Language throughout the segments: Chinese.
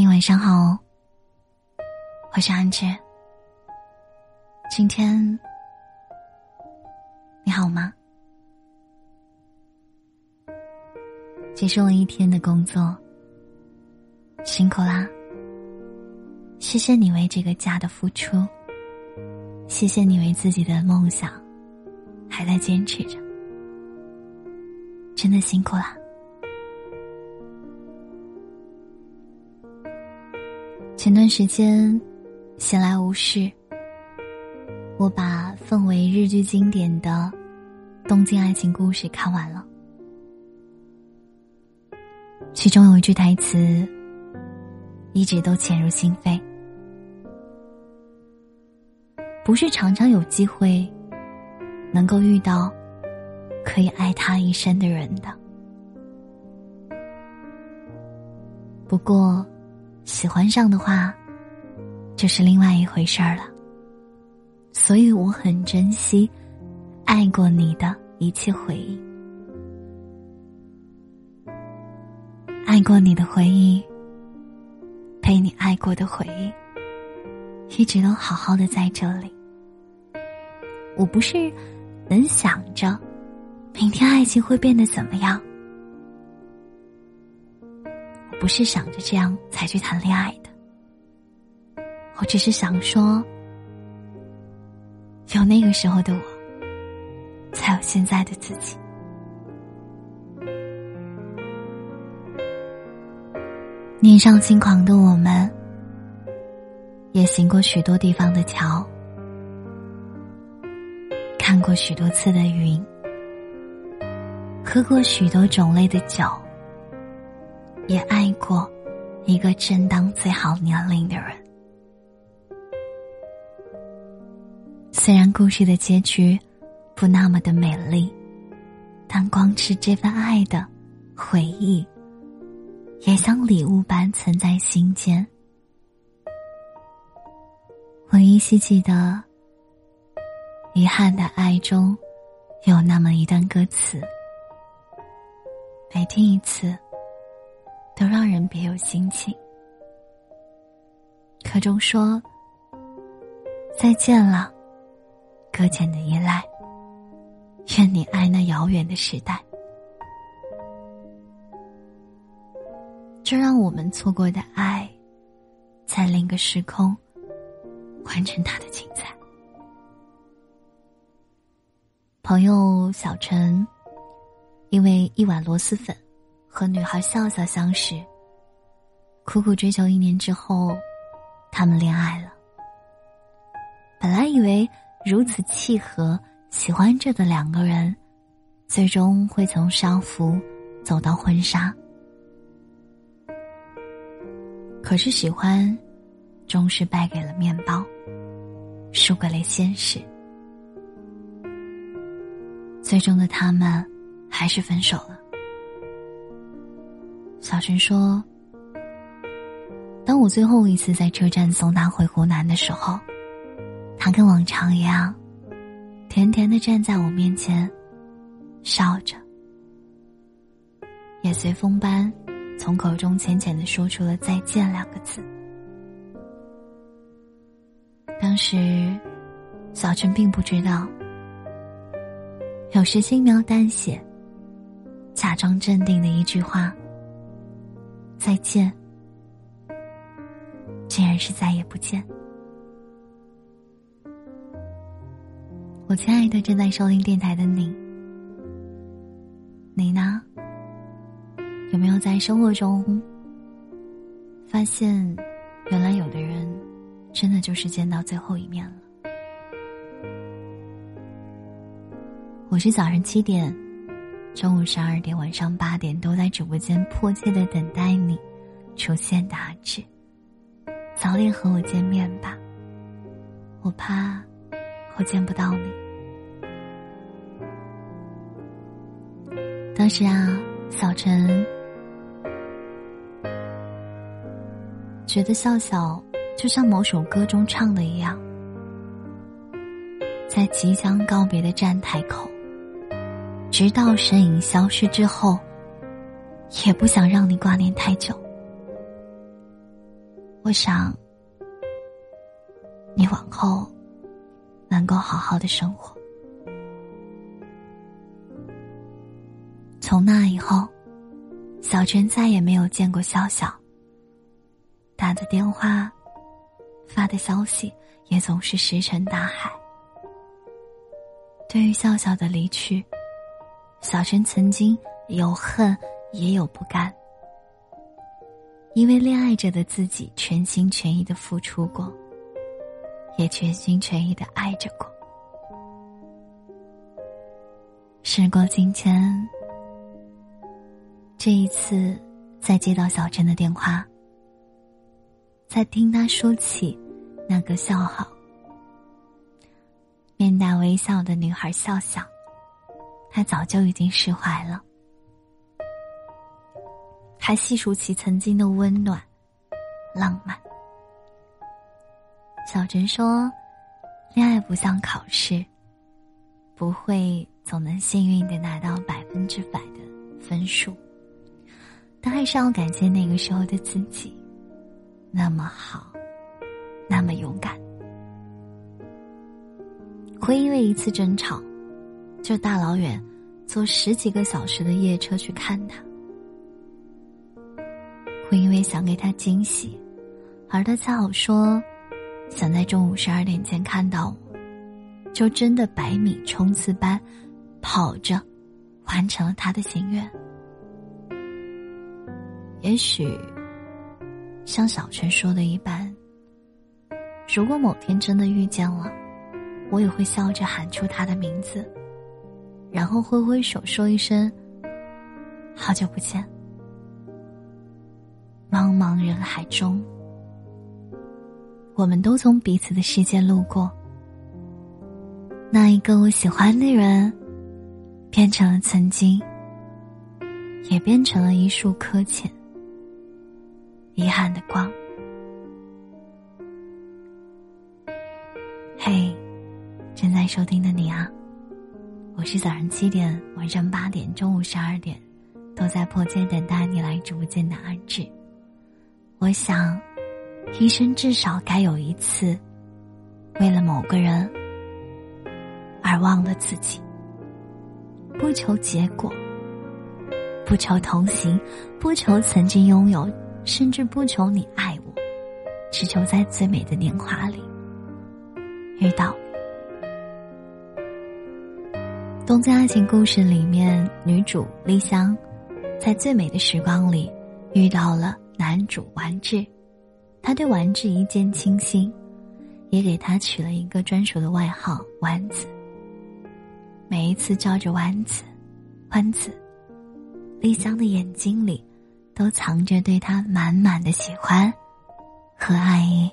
嗨，晚上好，我是安之。今天你好吗？结束了一天的工作，辛苦啦！谢谢你为这个家的付出，谢谢你为自己的梦想还在坚持着，真的辛苦啦！前段时间闲来无事，我把奉为日剧经典的《东京爱情故事》看完了。其中有一句台词，一直都潜入心扉。不是常常有机会能够遇到可以爱他一生的人的，不过。喜欢上的话，就是另外一回事儿了。所以我很珍惜爱过你的一切回忆，爱过你的回忆，陪你爱过的回忆，一直都好好的在这里。我不是能想着明天爱情会变得怎么样。不是想着这样才去谈恋爱的，我只是想说，有那个时候的我，才有现在的自己。年少轻狂的我们，也行过许多地方的桥，看过许多次的云，喝过许多种类的酒。也爱过一个正当最好年龄的人，虽然故事的结局不那么的美丽，但光是这份爱的回忆，也像礼物般存在心间。我依稀记得，遗憾的爱中有那么一段歌词，每听一次。都让人别有心情。课中说：“再见了，搁浅的依赖。愿你爱那遥远的时代。”这让我们错过的爱，在另一个时空完成它的精彩。朋友小陈，因为一碗螺蛳粉。和女孩笑笑相识，苦苦追求一年之后，他们恋爱了。本来以为如此契合、喜欢着的两个人，最终会从商服走到婚纱。可是喜欢，终是败给了面包，输给了现实。最终的他们，还是分手了。小陈说：“当我最后一次在车站送他回湖南的时候，他跟往常一样，甜甜的站在我面前，笑着，也随风般从口中浅浅的说出了‘再见’两个字。当时，小陈并不知道，有时轻描淡写、假装镇定的一句话。”再见，竟然是再也不见。我亲爱的正在收听电台的你，你呢？有没有在生活中发现，原来有的人真的就是见到最后一面了？我是早上七点。中午十二点，晚上八点，都在直播间迫切的等待你出现的阿志，早点和我见面吧。我怕我见不到你。当时啊，小陈觉得笑笑就像某首歌中唱的一样，在即将告别的站台口。直到身影消失之后，也不想让你挂念太久。我想，你往后能够好好的生活。从那以后，小陈再也没有见过笑笑。打的电话、发的消息也总是石沉大海。对于笑笑的离去，小陈曾经有恨，也有不甘。因为恋爱着的自己全心全意的付出过，也全心全意的爱着过。时过境迁，这一次再接到小陈的电话，在听他说起那个笑好。面带微笑的女孩笑笑，他早就已经释怀了，还细数起曾经的温暖、浪漫。小陈说：“恋爱不像考试，不会总能幸运的拿到百分之百的分数，但还是要感谢那个时候的自己，那么好，那么勇敢。”会因为一次争吵，就大老远坐十几个小时的夜车去看他；会因为想给他惊喜，而他恰好说想在中午十二点前看到我，就真的百米冲刺般跑着完成了他的心愿。也许像小陈说的一般，如果某天真的遇见了。我也会笑着喊出他的名字，然后挥挥手说一声“好久不见”。茫茫人海中，我们都从彼此的世界路过。那一个我喜欢的人，变成了曾经，也变成了一束搁浅、遗憾的光。嘿。正在收听的你啊，我是早上七点、晚上八点、中午十二点，都在破街等待你来直播间的安志。我想，一生至少该有一次，为了某个人而忘了自己。不求结果，不求同行，不求曾经拥有，甚至不求你爱我，只求在最美的年华里遇到。《东京爱情故事》里面，女主丽香，在最美的时光里遇到了男主丸治，他对丸治一见倾心，也给他取了一个专属的外号“丸子”。每一次叫着“丸子，丸子”，丽香的眼睛里都藏着对他满满的喜欢和爱意。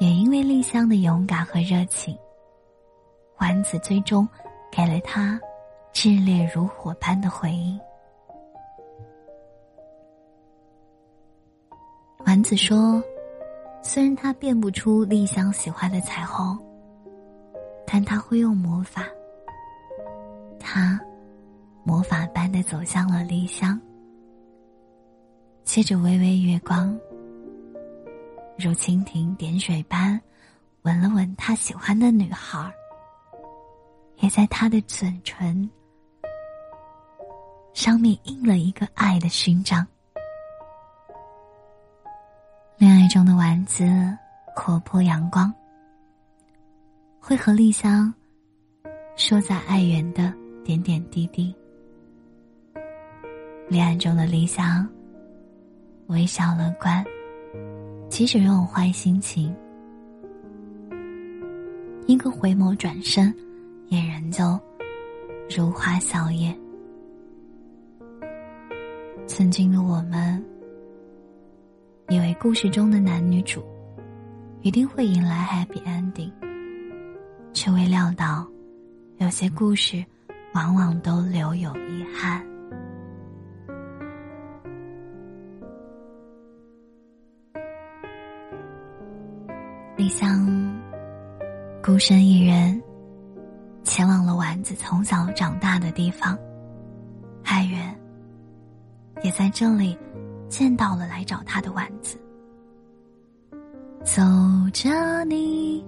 也因为丽香的勇敢和热情。丸子最终给了他炽烈如火般的回应。丸子说：“虽然他变不出丽香喜欢的彩虹，但他会用魔法。他魔法般的走向了丽香，借着微微月光，如蜻蜓点水般吻了吻他喜欢的女孩儿。”也在他的嘴唇上面印了一个爱的勋章。恋爱中的丸子活泼阳光，会和丽香说在爱媛的点点滴滴。恋爱中的丽香微笑乐观，即使拥有坏心情，一个回眸转身。也仍旧如花笑靥。曾经的我们，以为故事中的男女主一定会迎来 happy ending，却未料到，有些故事往往都留有遗憾。李湘孤身一人。子从小长大的地方，爱媛，也在这里见到了来找他的丸子。走着你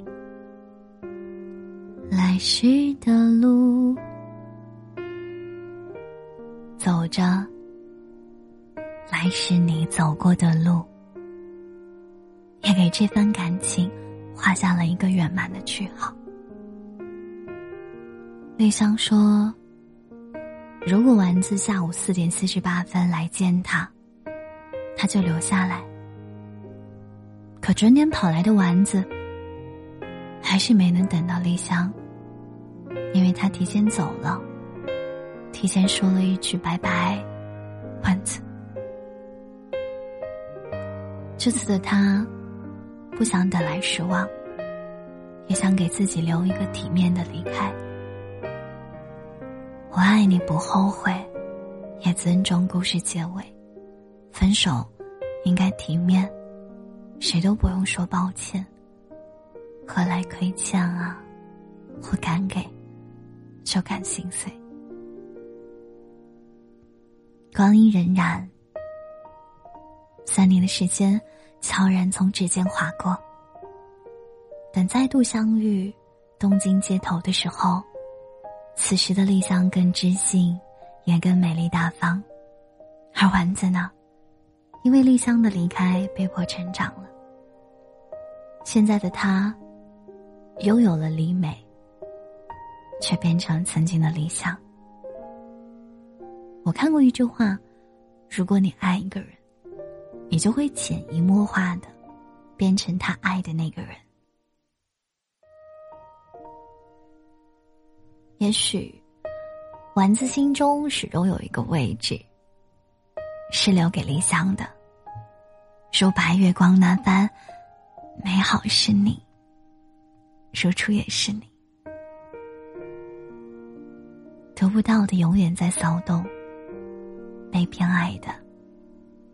来时的路，走着来时你走过的路，也给这份感情画下了一个圆满的句号。丽香说：“如果丸子下午四点四十八分来见他，他就留下来。”可准点跑来的丸子，还是没能等到丽香，因为他提前走了，提前说了一句拜拜，丸子。这次的他，不想等来失望，也想给自己留一个体面的离开。我爱你不后悔，也尊重故事结尾，分手应该体面。谁都不用说抱歉，何来亏欠啊？我敢给，就敢心碎。光阴荏苒，三年的时间悄然从指尖划过。等再度相遇，东京街头的时候，此时的丽香更知性，也更美丽大方，而丸子呢，因为丽香的离开，被迫成长了。现在的他，拥有了李美，却变成曾经的理想。我看过一句话：如果你爱一个人，你就会潜移默化的变成他爱的那个人。也许，丸子心中始终有一个位置，是留给理想的，如白月光那般。美好是你，如初也是你。得不到的永远在骚动，被偏爱的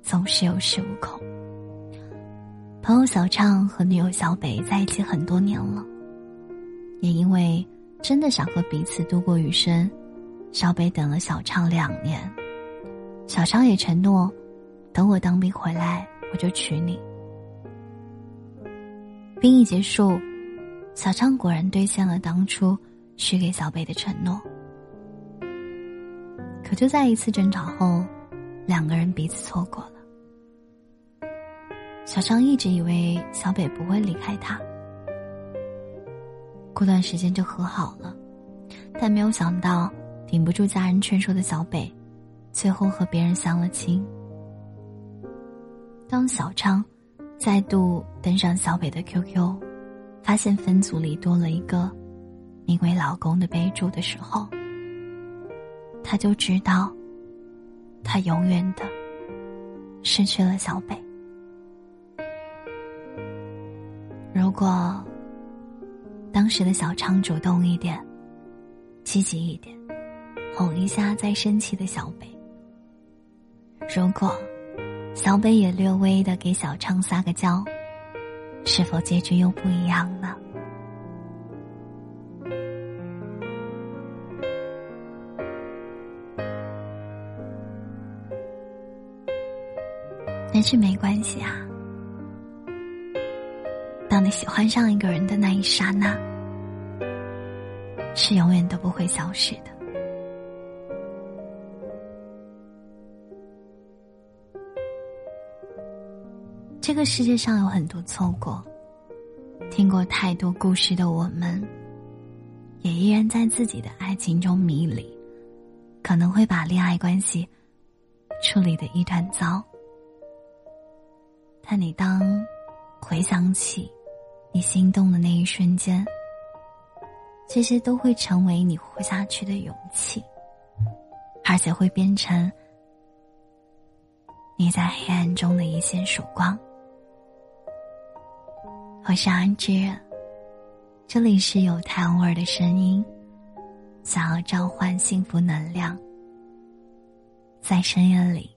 总是有恃无恐。朋友小畅和女友小北在一起很多年了，也因为真的想和彼此度过余生，小北等了小畅两年，小畅也承诺，等我当兵回来，我就娶你。兵役结束，小畅果然兑现了当初许给小北的承诺。可就在一次争吵后，两个人彼此错过了。小昌一直以为小北不会离开他，过段时间就和好了，但没有想到顶不住家人劝说的小北，最后和别人相了亲。当小昌。再度登上小北的 QQ，发现分组里多了一个名为“老公”的备注的时候，他就知道，他永远的失去了小北。如果当时的小昌主动一点、积极一点，哄一下在生气的小北，如果。小北也略微的给小昌撒个娇，是否结局又不一样呢？但是没关系啊，当你喜欢上一个人的那一刹那，是永远都不会消失的。这个世界上有很多错过，听过太多故事的我们，也依然在自己的爱情中迷离，可能会把恋爱关系处理的一团糟。但你当回想起你心动的那一瞬间，这些都会成为你活下去的勇气，而且会变成你在黑暗中的一线曙光。我是安之，这里是有太阳味儿的声音，想要召唤幸福能量，在深夜里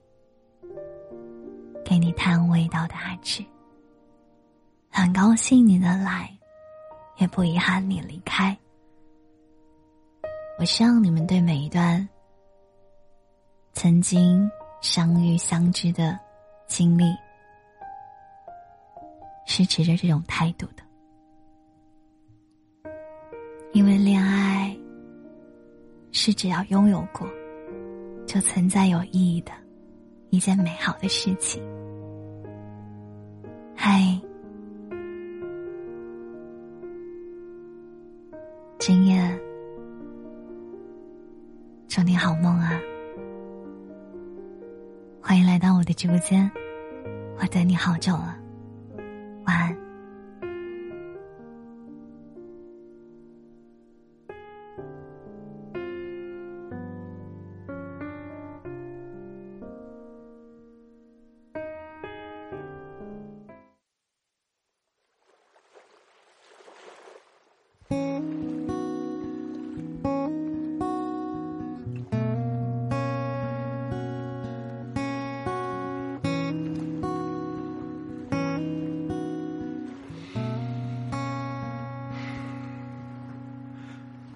给你谈味道的阿志。很高兴你的来，也不遗憾你离开。我希望你们对每一段曾经相遇相知的经历，是持着这种态度的。因为恋爱是只要拥有过，就存在有意义的一件美好的事情。嗨，祝你好梦啊！欢迎来到我的直播间，我等你好久了，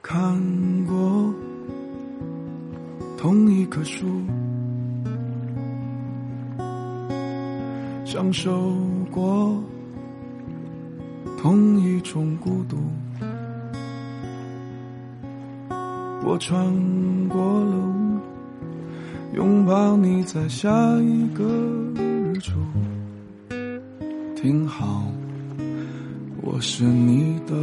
看过同一棵树，享受过同一种孤独。我穿过了雾，拥抱你在下一个日出。听好，我是你的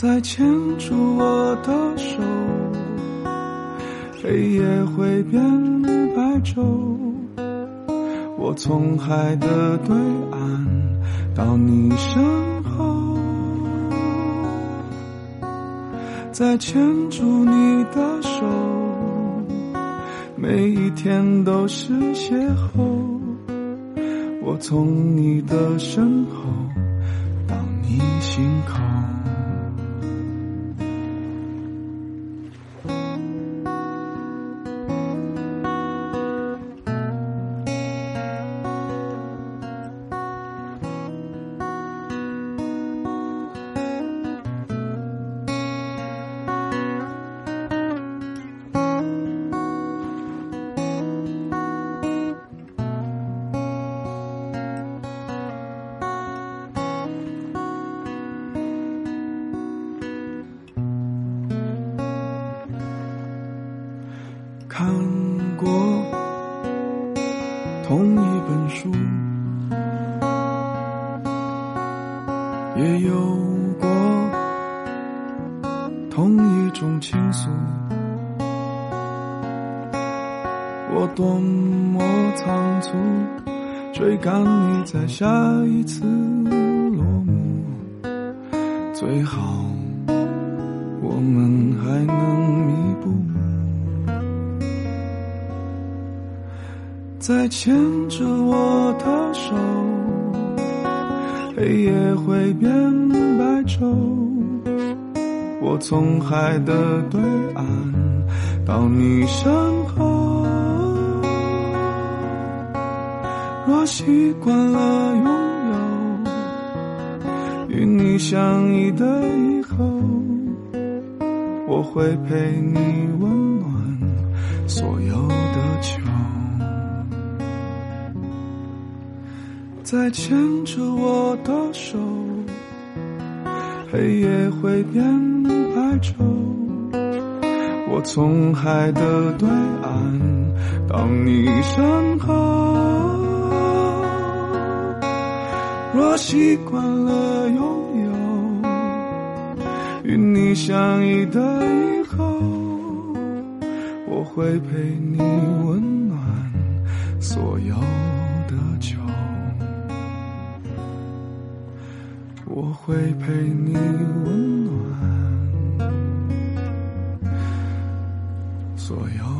再牵住我的手，黑夜会变白昼。我从海的对岸到你身后，再牵住你的手，每一天都是邂逅。我从你的身后到你心口。同一种倾诉。我多么仓促，追赶你在下一次落幕，最好我们还能弥补。再牵着我的手，黑夜会变白昼。我从海的对岸到你身后，若习惯了拥有与你相依的以后，我会陪你温暖所有的秋。再牵着我的手，黑夜会变白昼。我从海的对岸到你身后，若习惯了拥有与你相依的以后，我会陪你温暖所有的秋。我会陪你温暖。所有。